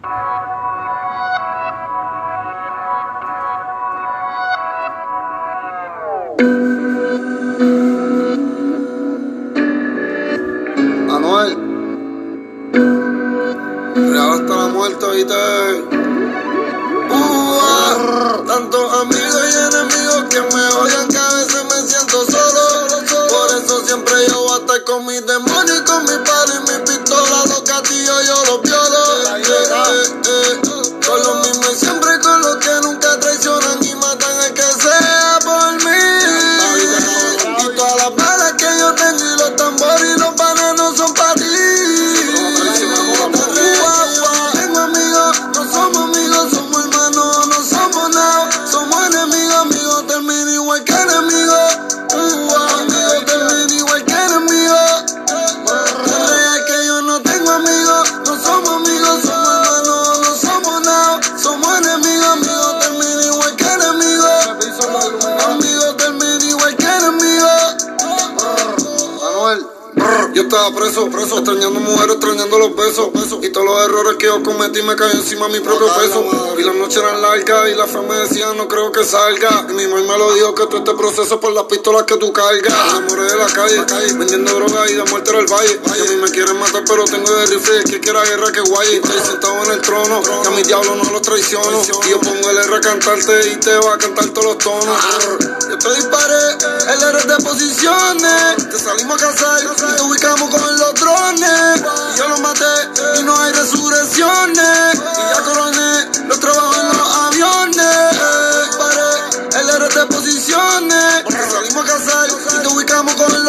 Anuel, real hasta la muerte, oíste. Uh, tantos amigos y enemigos que me odian que a veces me siento solo. Por eso siempre yo voy a estar con mis demonios Yo estaba preso, preso, extrañando mujeres, extrañando los besos, besos. Y todos los errores que yo cometí me cayó encima mi propio peso. Y las noches eran largas y la fe me decía no creo que salga. Y mi mamá me lo dijo que todo este proceso es por las pistolas que tú cargas. Me enamoré de la calle, vendiendo droga y de muerte era el valle. Y a mí me quieren matar pero tengo de rifle que quiera guerra que guaye. Estoy sentado en el trono, que a mi diablo no los traiciono. Y yo pongo el R a cantarte y te va a cantar todos los tonos. Yo te disparé, el R de posiciones. Te salimos a cazar y te ubicamos con los drones. Yo lo maté y no hay resurrecciones. Y ya coroné los trabajos en los aviones. Disparé, el R es de posiciones. Salimos a cazar y te ubicamos con los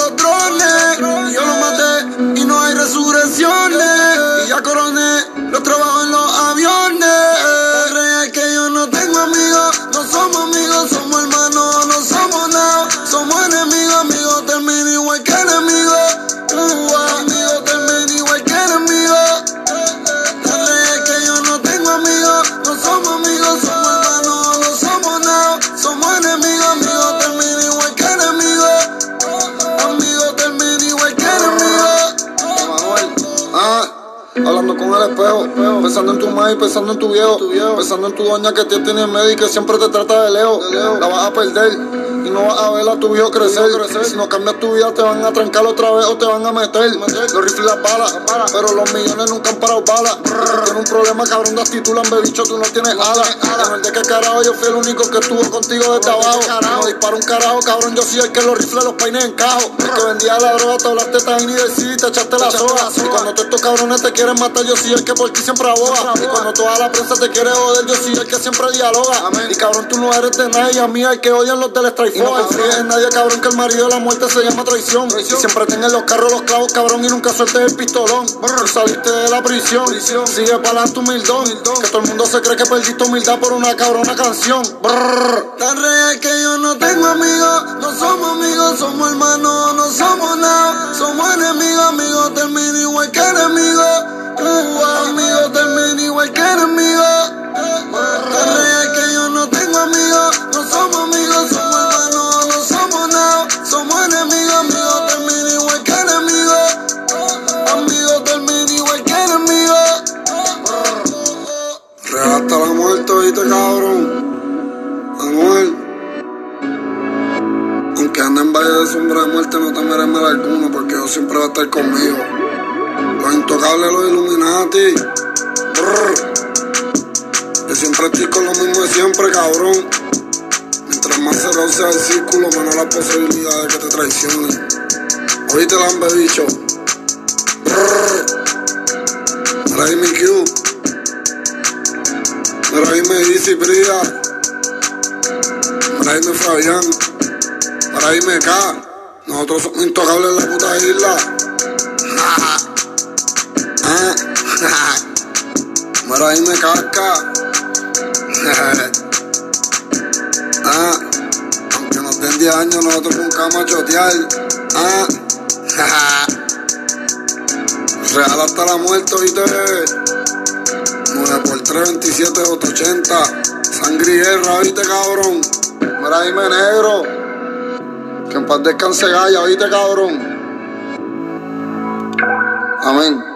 Hablando con el espejo, pensando en tu madre, pensando en tu viejo, pensando en tu doña que te tiene en medio y que siempre te trata de lejos. La vas a perder y no vas a ver a tu viejo crecer. Si no cambias tu vida, te van a trancar otra vez o te van a meter. Los rifles las balas, pero los millones nunca han parado balas. Tienes un problema, cabrón, de actitud, lambe bicho, tú no tienes alas. En de qué carajo, yo fui el único que estuvo contigo desde abajo. No disparo un carajo, cabrón, yo soy el que los rifles los peines en cajo. El que vendía la droga, te hablaste tan y te echaste la soga. Y cuando todos estos cabrones te quieren matar, yo soy el que por ti siempre aboga. Y cuando toda la prensa te quiere joder, yo soy el que siempre dialoga. Y cabrón, tú no eres de nadie, a mí el que odian los del strike no en nadie, cabrón, que el marido de la muerte se llama traición. Y siempre tengan los carros los clavos, cabrón, y nunca sueltes el pistolón. Tú saliste de la prisión, sigue para tu humildón. Que todo el mundo se cree que perdiste humildad por una cabrona canción. Brrr. Tan real que yo no tengo amigos, no somos amigos, somos hermanos, no somos nada. Somos enemigos, amigos, termina hasta la muerte, oíste, cabrón. Anuel. Aunque ande en valle de sombra de muerte, no temeré mal alguno, porque Dios siempre va a estar conmigo. Los intocables, los Illuminati. Brr. Yo siempre estoy con lo mismo de siempre, cabrón. Mientras más cerrado sea el círculo, menos la posibilidad de que te traicionen. Oíste, lambe bicho. Brr. Mira ahí mi Q. Mira ahí me dice Brida. Mira ahí me Fabián. Mira ahí me K. Nosotros somos intocables en la puta isla. Ah. Mira ahí me casca. Ah. Aunque nos den 10 años, nosotros nunca vamos a chotear. Ah. Real hasta la muerte, ¿viste? 9 por 3, 27, 880. Sangre y guerra, ¿viste, cabrón? Mira, dime negro. Que en paz descanse Gaya, ¿viste, cabrón? Amén.